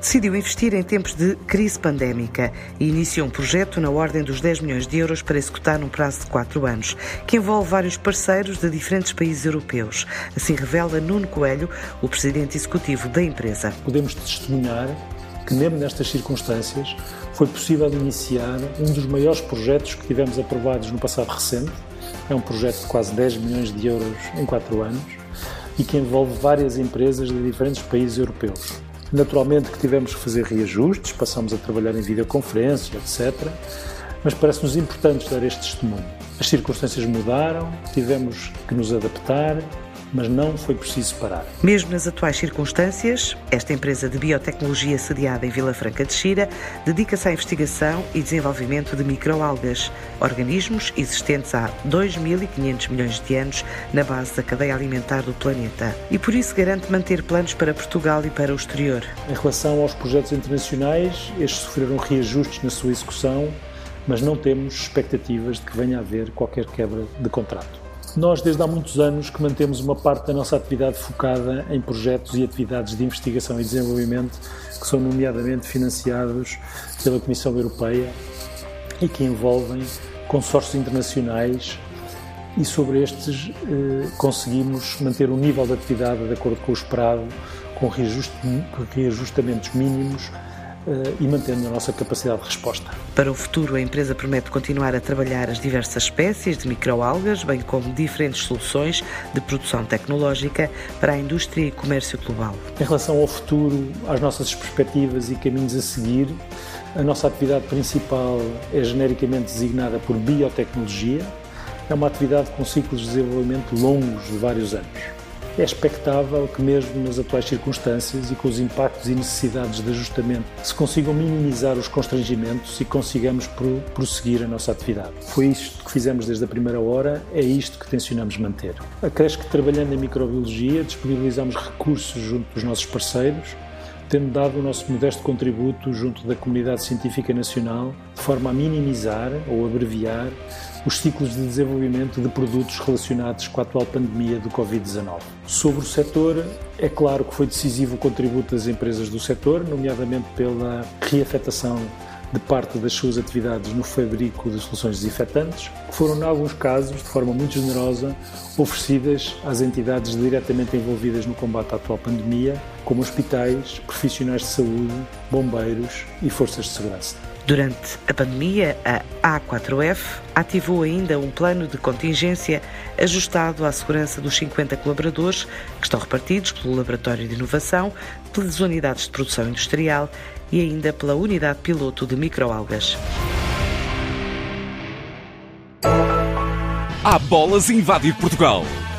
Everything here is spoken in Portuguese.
decidiu investir em tempos de crise pandémica e iniciou um projeto na ordem dos 10 milhões de euros para executar num prazo de 4 anos, que envolve vários parceiros de diferentes países europeus. Assim revela Nuno Coelho, o presidente executivo da empresa. Podemos testemunhar que, mesmo nestas circunstâncias, foi possível iniciar um dos maiores projetos que tivemos aprovados no passado recente. É um projeto de quase 10 milhões de euros em 4 anos e que envolve várias empresas de diferentes países europeus. Naturalmente que tivemos que fazer reajustes, passamos a trabalhar em videoconferência, etc. Mas parece-nos importante dar este testemunho. As circunstâncias mudaram, tivemos que nos adaptar mas não foi preciso parar. Mesmo nas atuais circunstâncias, esta empresa de biotecnologia sediada em Vila Franca de Xira dedica-se à investigação e desenvolvimento de microalgas, organismos existentes há 2.500 milhões de anos na base da cadeia alimentar do planeta. E por isso garante manter planos para Portugal e para o exterior. Em relação aos projetos internacionais, estes sofreram reajustes na sua execução, mas não temos expectativas de que venha a haver qualquer quebra de contrato. Nós, desde há muitos anos, que mantemos uma parte da nossa atividade focada em projetos e atividades de investigação e desenvolvimento que são nomeadamente financiados pela Comissão Europeia e que envolvem consórcios internacionais e sobre estes eh, conseguimos manter o nível de atividade de acordo com o esperado, com reajustamentos mínimos e mantendo a nossa capacidade de resposta. Para o futuro, a empresa promete continuar a trabalhar as diversas espécies de microalgas, bem como diferentes soluções de produção tecnológica para a indústria e comércio global. Em relação ao futuro, às nossas perspectivas e caminhos a seguir, a nossa atividade principal é genericamente designada por biotecnologia. É uma atividade com ciclos de desenvolvimento longos de vários anos é expectável que, mesmo nas atuais circunstâncias e com os impactos e necessidades de ajustamento, se consigam minimizar os constrangimentos e consigamos prosseguir a nossa atividade. Foi isto que fizemos desde a primeira hora, é isto que tencionamos manter. Acresce que, trabalhando em microbiologia, disponibilizamos recursos junto dos nossos parceiros tendo dado o nosso modesto contributo junto da comunidade científica nacional, de forma a minimizar ou abreviar os ciclos de desenvolvimento de produtos relacionados com a atual pandemia do Covid-19. Sobre o setor, é claro que foi decisivo o contributo das empresas do setor, nomeadamente pela reafetação de parte das suas atividades no fabrico de soluções desinfetantes, que foram, em alguns casos, de forma muito generosa, oferecidas às entidades diretamente envolvidas no combate à atual pandemia, como hospitais, profissionais de saúde, bombeiros e forças de segurança. Durante a pandemia, a A4F ativou ainda um plano de contingência ajustado à segurança dos 50 colaboradores que estão repartidos pelo Laboratório de Inovação, pelas unidades de produção industrial e ainda pela unidade piloto de microalgas. Há bolas a invadir Portugal.